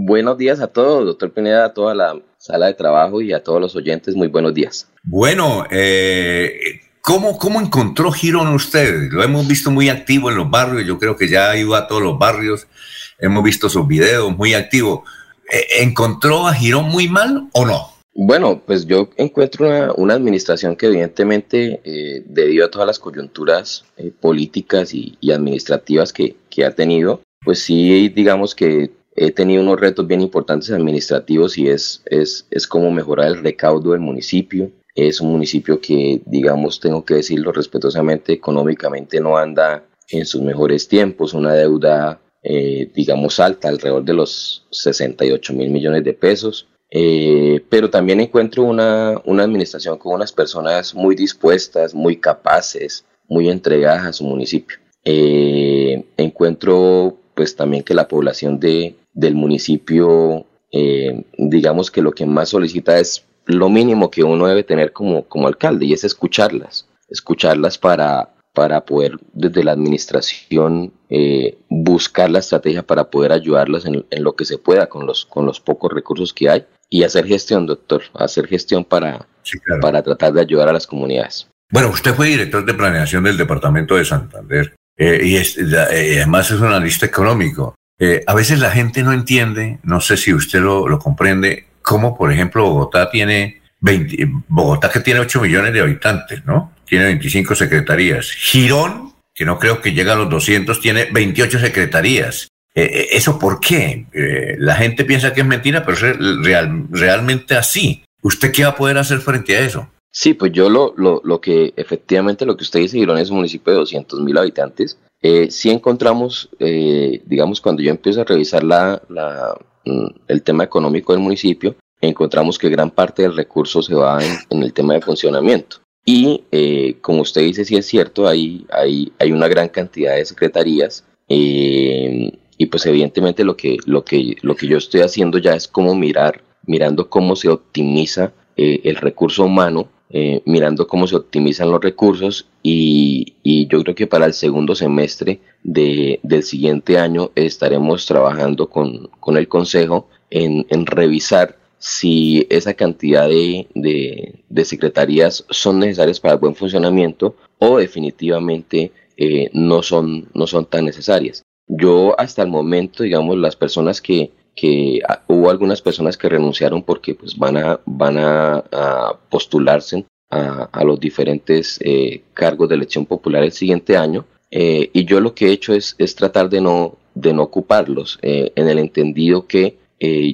Buenos días a todos, doctor Pineda, a toda la sala de trabajo y a todos los oyentes. Muy buenos días. Bueno, eh, ¿cómo, ¿cómo encontró Girón usted? Lo hemos visto muy activo en los barrios, yo creo que ya iba a todos los barrios, hemos visto sus videos, muy activo. Eh, ¿Encontró a Girón muy mal o no? Bueno, pues yo encuentro una, administración que evidentemente, eh, debido a todas las coyunturas eh, políticas y, administrativas que, ha tenido, pues sí, digamos que he tenido unos retos bien importantes administrativos y es, es, es cómo mejorar el recaudo del municipio. Es un municipio que, digamos, tengo que decirlo respetuosamente, económicamente no anda en sus mejores tiempos, una deuda, eh, digamos, alta, alrededor de los 68 mil millones de pesos eh, pero también encuentro una, una, administración con unas personas muy dispuestas, muy capaces, muy entregadas a su municipio. Eh, encuentro pues también que la población de, del municipio, eh, digamos que lo que más solicita es lo mínimo que uno debe tener como, como alcalde y es escucharlas, escucharlas para, para poder desde la administración buscar la estrategia para poder ayudarlas en, en, lo que se pueda con los, con los pocos recursos que hay y hacer gestión, doctor, hacer gestión para, para tratar de ayudar a las comunidades. Bueno, usted fue director de planeación del departamento de Santander eh, y eh, además es un analista económico. Eh, a veces la gente no entiende, no sé si usted lo, lo comprende, cómo, por ejemplo, Bogotá tiene 20, Bogotá que tiene 8 millones de habitantes, ¿no? Tiene 25 secretarías. Girón, que no creo que llegue a los 200, tiene 28 secretarías. Eh, eh, ¿Eso por qué? Eh, la gente piensa que es mentira, pero es real, realmente así. ¿Usted qué va a poder hacer frente a eso? Sí, pues yo lo, lo, lo que efectivamente lo que usted dice, Girón es un municipio de 200 mil habitantes. Eh, sí encontramos, digamos, cuando yo empiezo a revisar la, la, mm, el tema económico del municipio, encontramos que gran parte del recurso se va en, el tema de funcionamiento. Y como usted dice, sí es cierto, hay, hay, hay una gran cantidad de secretarías. Eh, y pues evidentemente lo que, lo que, lo que yo estoy haciendo ya es como mirar, mirando cómo se optimiza eh, el recurso humano, eh, mirando cómo se optimizan los recursos y, yo creo que para el segundo semestre de, del siguiente año estaremos trabajando con, con el Consejo en, en, revisar si esa cantidad de, de, de, secretarías son necesarias para el buen funcionamiento o definitivamente eh, no, son, no son tan necesarias. Yo hasta el momento, digamos, las personas que, que hubo algunas personas que renunciaron porque pues van a, van a, postularse a, a, los diferentes eh, cargos de elección popular el siguiente año. Eh, y yo lo que he hecho es, es tratar de no, de no ocuparlos, eh, en el entendido que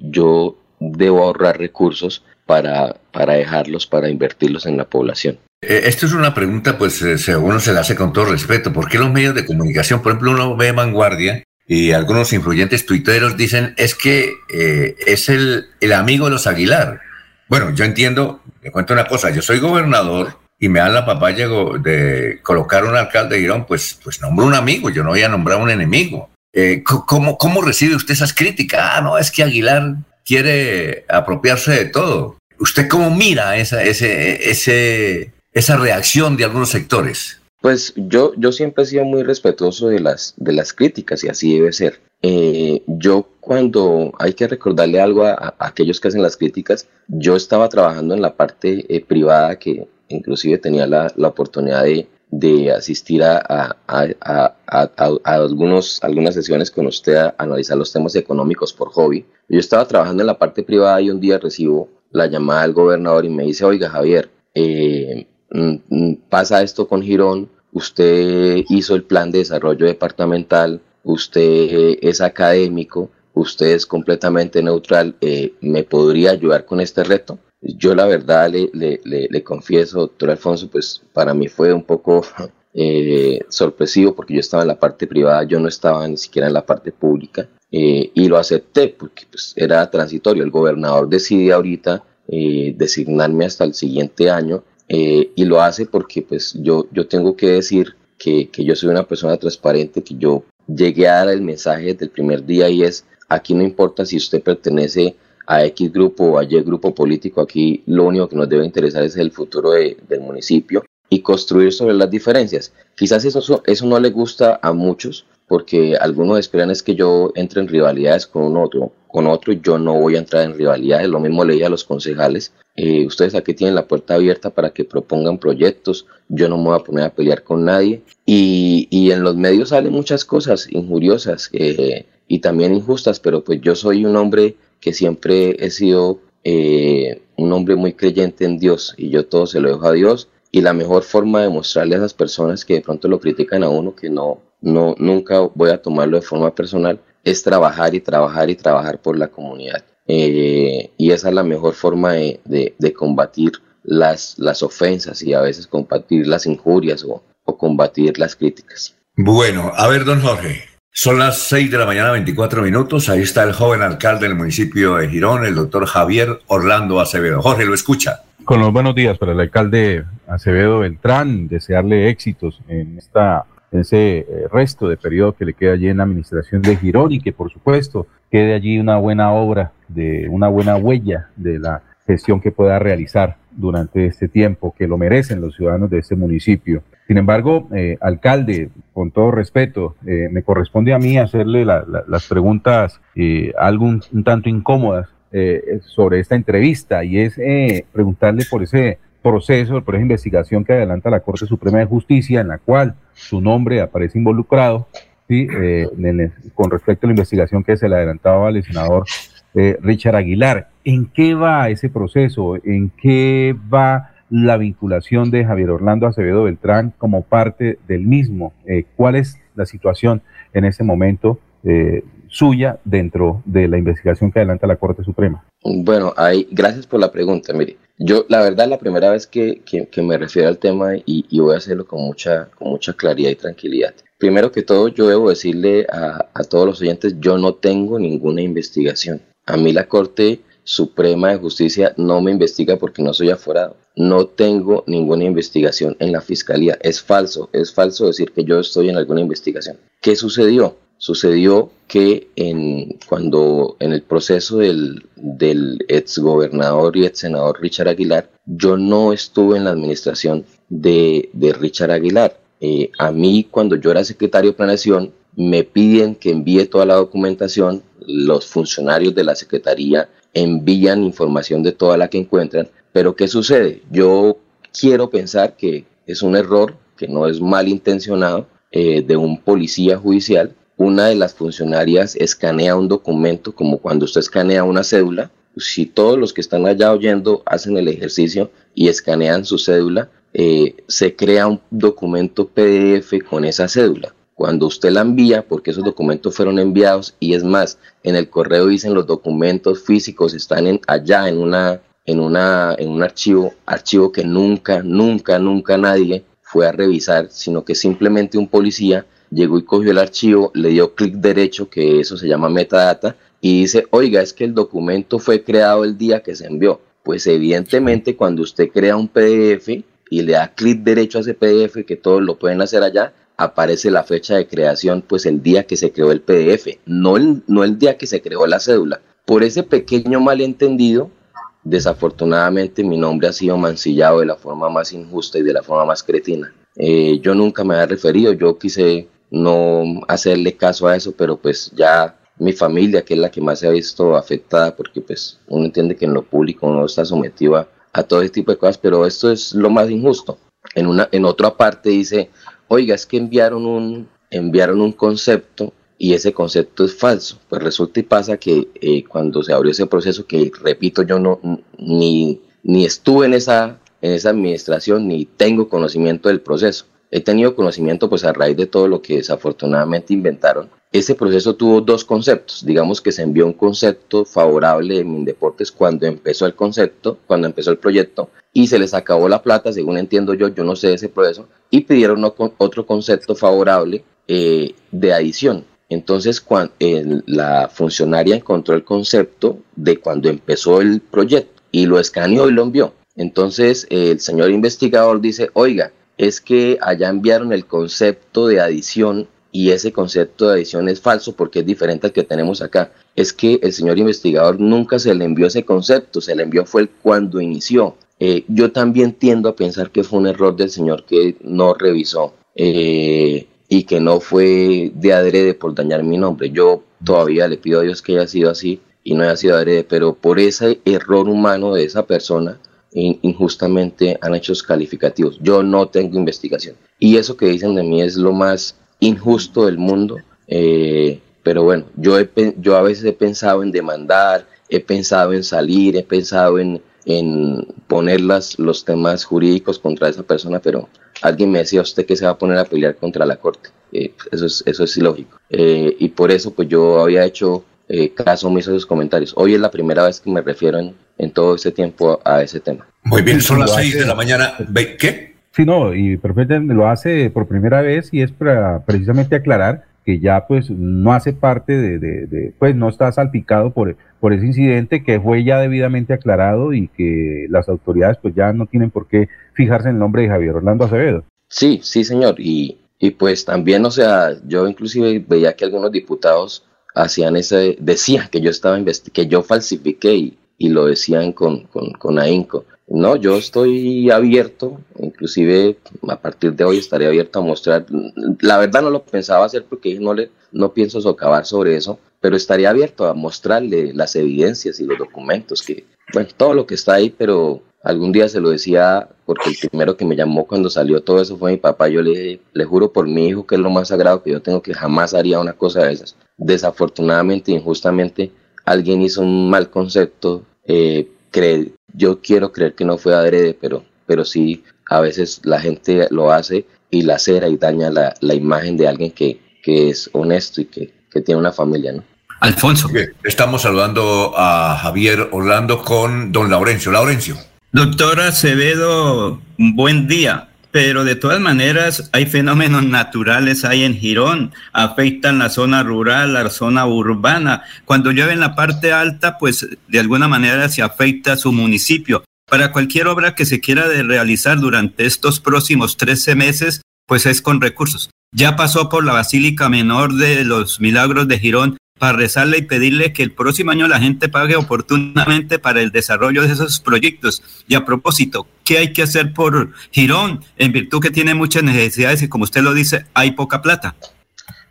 yo debo ahorrar recursos para, para dejarlos, para invertirlos en la población. Esto es una pregunta, pues, uno se la hace con todo respeto. ¿Por qué los medios de comunicación, por ejemplo, uno ve Vanguardia y algunos influyentes tuiteros dicen es que eh, es el, el amigo de los Aguilar? Bueno, yo entiendo, le cuento una cosa, yo soy gobernador y me dan la papaya de colocar un alcalde de Irón, pues, pues nombro un amigo, yo no voy a nombrar un enemigo. ¿cómo, ¿Cómo recibe usted esas críticas? Ah, no, es que Aguilar quiere apropiarse de todo. ¿Usted cómo mira esa, ese, ese, esa reacción de algunos sectores? Pues yo, yo siempre he sido muy respetuoso de las, de las críticas y así debe ser. Eh, yo cuando hay que recordarle algo a, aquellos que hacen las críticas, yo estaba trabajando en la parte eh, privada que inclusive tenía la, la oportunidad de, de asistir a, a, a, algunos, algunas sesiones con usted a analizar los temas económicos por hobby. Yo estaba trabajando en la parte privada y un día recibo la llamada del gobernador y me dice, oiga Javier, eh, pasa esto con Girón, usted hizo el plan de desarrollo departamental, usted es académico, usted es completamente neutral, eh, ¿me podría ayudar con este reto? Yo la verdad le, le, confieso, doctor Alfonso, pues para mí fue un poco eh, sorpresivo porque yo estaba en la parte privada, yo no estaba ni siquiera en la parte pública eh, y lo acepté porque pues, era transitorio. El gobernador decide ahorita designarme hasta el siguiente año eh, y lo hace porque pues yo, yo tengo que decir que, que, yo soy una persona transparente, que yo llegué a dar el mensaje desde el primer día y es, aquí no importa si usted pertenece a X grupo o a Y grupo político, aquí lo único que nos debe interesar es el futuro de, del municipio y construir sobre las diferencias. Quizás eso, eso no le gusta a muchos, porque algunos esperan es que yo entre en rivalidades con otro, con otro, yo no voy a entrar en rivalidades, lo mismo le dije a los concejales, eh, ustedes aquí tienen la puerta abierta para que propongan proyectos, yo no me voy a poner a pelear con nadie, y, y en los medios salen muchas cosas injuriosas eh, y también injustas, pero pues yo soy un hombre que siempre he sido eh, un hombre muy creyente en Dios, y yo todo se lo dejo a Dios, y la mejor forma de mostrarle a esas personas que de pronto lo critican a uno, que no, no, nunca voy a tomarlo de forma personal, es trabajar y trabajar y trabajar por la comunidad. Eh, y esa es la mejor forma de, de, combatir las, las ofensas y a veces combatir las injurias o, o combatir las críticas. Bueno, a ver, don Jorge, son las 6 de la mañana, 24 minutos. Ahí está el joven alcalde del municipio de Girón, el doctor Javier Orlando Acevedo. Jorge, lo escucha. Con los buenos días para el alcalde Acevedo Beltrán, desearle éxitos en esta ese eh, resto de periodo que le queda allí en la administración de Girón y que por supuesto quede allí una buena obra, de una buena huella de la gestión que pueda realizar durante este tiempo, que lo merecen los ciudadanos de este municipio. Sin embargo, eh, alcalde, con todo respeto, eh, me corresponde a mí hacerle las preguntas algo un, tanto incómodas sobre esta entrevista y es preguntarle por ese proceso, por esa investigación que adelanta la Corte Suprema de Justicia, en la cual su nombre aparece involucrado, ¿sí? Eh, con respecto a la investigación que se le adelantaba al senador eh, Richard Aguilar. ¿En qué va ese proceso? ¿En qué va la vinculación de Javier Orlando Acevedo Beltrán como parte del mismo? Eh, ¿Cuál es la situación en ese momento suya dentro de la investigación que adelanta la Corte Suprema? Bueno, ahí, gracias por la pregunta. Mire, yo, la verdad, la primera vez que, me refiero al tema y, voy a hacerlo con mucha, con mucha claridad y tranquilidad. Primero que todo, yo debo decirle a todos los oyentes, yo no tengo ninguna investigación. A mí la Corte Suprema de Justicia no me investiga porque no soy aforado. No tengo ninguna investigación en la Fiscalía. Es falso, es falso decir que yo estoy en alguna investigación. ¿Qué sucedió? Sucedió que en, cuando en el proceso del, del ex gobernador y ex senador Richard Aguilar, yo no estuve en la administración de, de Richard Aguilar. Eh, a mí, cuando yo era secretario de planeación, me piden que envíe toda la documentación, los funcionarios de la secretaría envían información de toda la que encuentran, pero ¿qué sucede? Yo quiero pensar que es un error, que no es malintencionado eh, de un policía judicial una de las funcionarias escanea un documento como cuando usted escanea una cédula. Si todos los que están allá oyendo hacen el ejercicio y escanean su cédula, eh, se crea un documento PDF con esa cédula. Cuando usted la envía, porque esos documentos fueron enviados, y es más, en el correo dicen los documentos físicos están en, allá en, una, en, una, en un archivo, archivo que nunca, nunca, nunca nadie fue a revisar, sino que simplemente un policía llegó y cogió el archivo, le dio clic derecho, que eso se llama metadata, y dice, oiga, es que el documento fue creado el día que se envió. Pues evidentemente cuando usted crea un PDF y le da clic derecho a ese PDF, que todos lo pueden hacer allá, aparece la fecha de creación, pues el día que se creó el PDF, no el, no el día que se creó la cédula. Por ese pequeño malentendido, desafortunadamente mi nombre ha sido mancillado de la forma más injusta y de la forma más cretina. Eh, yo nunca me había referido, yo quise no hacerle caso a eso, pero pues ya mi familia, que es la que más se ha visto afectada, porque pues uno entiende que en lo público uno está sometido a, todo este tipo de cosas, pero esto es lo más injusto. En, una, en otra parte dice, oiga, es que enviaron un, enviaron un concepto y ese concepto es falso. Pues resulta y pasa que eh, cuando se abrió ese proceso, que repito, yo no ni, ni estuve en esa, en esa administración, ni tengo conocimiento del proceso he tenido conocimiento pues a raíz de todo lo que desafortunadamente inventaron. Ese proceso tuvo dos conceptos. Digamos que se envió un concepto favorable de Mindeportes cuando empezó el concepto, cuando empezó el proyecto, y se les acabó la plata, según entiendo yo, yo no sé ese proceso, y pidieron otro concepto favorable eh, de adición. Entonces, cuando, la funcionaria encontró el concepto de cuando empezó el proyecto y lo escaneó y lo envió. Entonces, el señor investigador dice, oiga, es que allá enviaron el concepto de adición y ese concepto de adición es falso porque es diferente al que tenemos acá. Es que el señor investigador nunca se le envió ese concepto, se le envió fue cuando inició. Eh, yo también tiendo a pensar que fue un error del señor que no revisó. Eh, y que no fue de adrede por dañar mi nombre. Yo todavía le pido a Dios que haya sido así y no haya sido adrede, pero por ese error humano de esa persona, injustamente han hecho calificativos. Yo no tengo investigación. Y eso que dicen de mí es lo más injusto del mundo. Eh, pero bueno, yo, he, yo a veces he pensado en demandar, he pensado en salir, he pensado en, en poner los temas jurídicos contra esa persona, pero alguien me decía usted que se va a poner a pelear contra la corte. Eh, eso, es, eso es ilógico. Eh, y por eso pues yo había hecho eh, caso omiso a sus comentarios. Hoy es la primera vez que me refiero en, en todo este tiempo a, ese tema. Muy bien, son las seis de la mañana. ¿Qué? Sí, no, y perfectamente lo hace por primera vez y es para precisamente aclarar que ya pues no hace parte de, de, pues no está salpicado por, por ese incidente que fue ya debidamente aclarado y que las autoridades pues ya no tienen por qué fijarse en el nombre de Javier Orlando Acevedo. Sí, sí señor, y, y pues también, o sea, yo inclusive veía que algunos diputados hacían ese, decían que yo estaba que yo falsifiqué y, y lo decían con, con, con ahínco. No, yo estoy abierto, inclusive a partir de hoy estaré abierto a mostrar. La verdad no lo pensaba hacer porque no le no pienso socavar sobre eso, pero estaría abierto a mostrarle las evidencias y los documentos que, bueno, todo lo que está ahí, pero algún día se lo decía porque el primero que me llamó cuando salió todo eso fue mi papá. Yo le le juro por mi hijo que es lo más sagrado que yo tengo que jamás haría una cosa de esas. Desafortunadamente, injustamente, alguien hizo un mal concepto. Eh, yo quiero creer que no fue adrede, pero, pero sí, a veces la gente lo hace y la cera y daña la, la imagen de alguien que, que es honesto y que, que, tiene una familia, ¿no? Alfonso. Estamos saludando a Javier Orlando con don Laurencio. Laurencio. Doctora Acevedo, buen día pero de todas maneras hay fenómenos naturales ahí en Girón, afectan la zona rural, la zona urbana. Cuando llueve en la parte alta, pues de alguna manera se afecta su municipio. Para cualquier obra que se quiera de realizar durante estos próximos 13 meses, pues es con recursos. Ya pasó por la Basílica Menor de los Milagros de Girón para rezarle y pedirle que el próximo año la gente pague oportunamente para el desarrollo de esos proyectos. Y a propósito, ¿qué hay que hacer por Girón en virtud que tiene muchas necesidades y como usted lo dice, hay poca plata?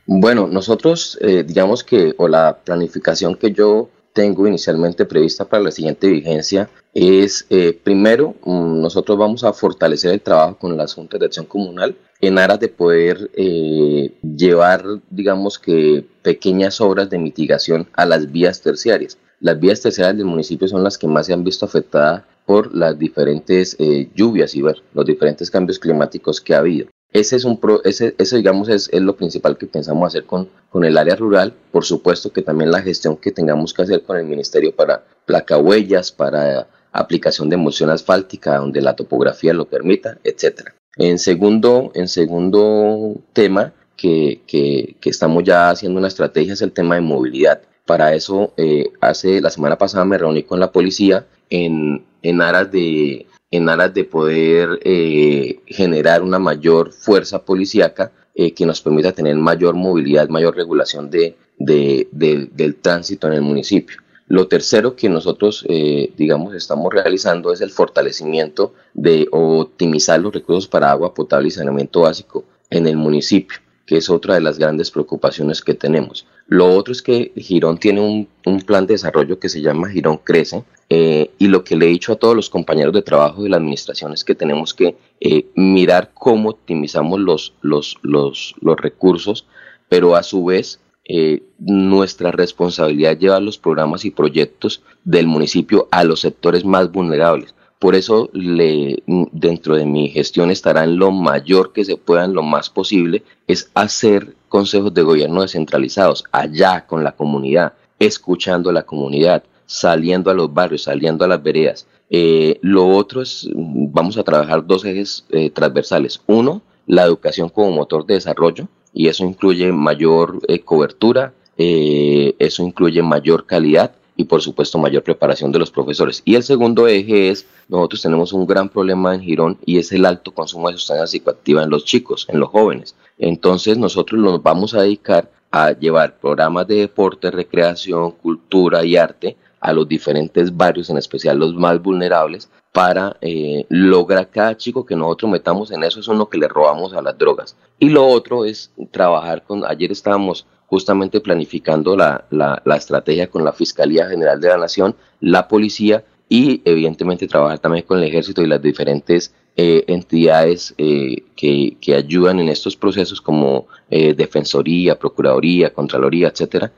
Bueno, nosotros eh, digamos que, o la planificación que yo tengo inicialmente prevista para la siguiente vigencia es, eh, primero, mm, nosotros vamos a fortalecer el trabajo con la Junta de Acción Comunal en aras de poder eh, llevar, digamos que, pequeñas obras de mitigación a las vías terciarias. Las vías terciarias del municipio son las que más se han visto afectadas por las diferentes eh, lluvias y ver, los diferentes cambios climáticos que ha habido. Ese es un pro, ese, digamos es, es, lo principal que pensamos hacer con, con el área rural. Por supuesto que también la gestión que tengamos que hacer con el ministerio para placa huellas, para aplicación de emulsión asfáltica donde la topografía lo permita, etcétera. En segundo, en segundo tema que, que, estamos ya haciendo una estrategia es el tema de movilidad. Para eso, eh, hace la semana pasada me reuní con la policía en, en aras de en aras de poder eh, generar una mayor fuerza policíaca eh, que nos permita tener mayor movilidad, mayor regulación de, del tránsito en el municipio. Lo tercero que nosotros, eh, digamos, estamos realizando es el fortalecimiento de optimizar los recursos para agua potable y saneamiento básico en el municipio, que es otra de las grandes preocupaciones que tenemos. Lo otro es que Girón tiene un, plan de desarrollo que se llama Girón Crece, eh, y lo que le he dicho a todos los compañeros de trabajo de la administración es que tenemos que eh, mirar cómo optimizamos los, los, los, los recursos, pero a su vez eh, nuestra responsabilidad es llevar los programas y proyectos del municipio a los sectores más vulnerables. Por eso le, dentro de mi gestión estará en lo mayor que se pueda, lo más posible, es hacer consejos de gobierno descentralizados, allá con la comunidad, escuchando a la comunidad, saliendo a los barrios, saliendo a las veredas. Eh, lo otro es, vamos a trabajar dos ejes eh, transversales. Uno, la educación como motor de desarrollo, y eso incluye mayor eh, cobertura, eh, eso incluye mayor calidad y por supuesto mayor preparación de los profesores. Y el segundo eje es, nosotros tenemos un gran problema en Girón y es el alto consumo de sustancias psicoactivas en los chicos, en los jóvenes. Entonces nosotros nos vamos a dedicar a llevar programas de deporte, recreación, cultura y arte a los diferentes barrios, en especial los más vulnerables, para eh, lograr cada chico que nosotros metamos en eso es uno que le robamos a las drogas. Y lo otro es trabajar con, ayer estábamos justamente planificando la, la, estrategia con la Fiscalía General de la Nación, la policía y evidentemente trabajar también con el ejército y las diferentes eh, entidades eh, que, que, ayudan en estos procesos como eh, Defensoría, Procuraduría, Contraloría, etcétera,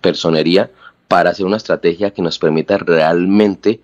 personería, para hacer una estrategia que nos permita realmente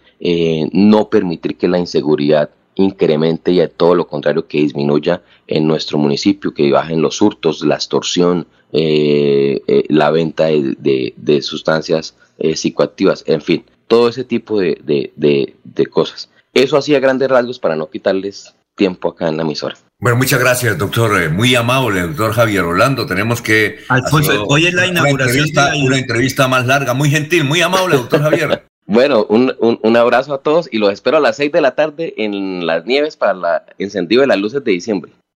no permitir que la inseguridad incremente y a todo lo contrario que disminuya en nuestro municipio, que bajen los hurtos, la extorsión, la venta de, sustancias psicoactivas, en fin, todo ese tipo de, de, cosas. Eso hacía grandes rasgos para no quitarles tiempo acá en la emisora. Bueno, muchas gracias, doctor. Eh, muy amable, doctor Javier Rolando. Tenemos que. Alfonso, hoy es la inauguración. Una entrevista, más larga, muy gentil, muy amable, doctor Javier. bueno, un, un, un, abrazo a todos y los espero a las seis de la tarde en las nieves para el encendido de las luces de diciembre.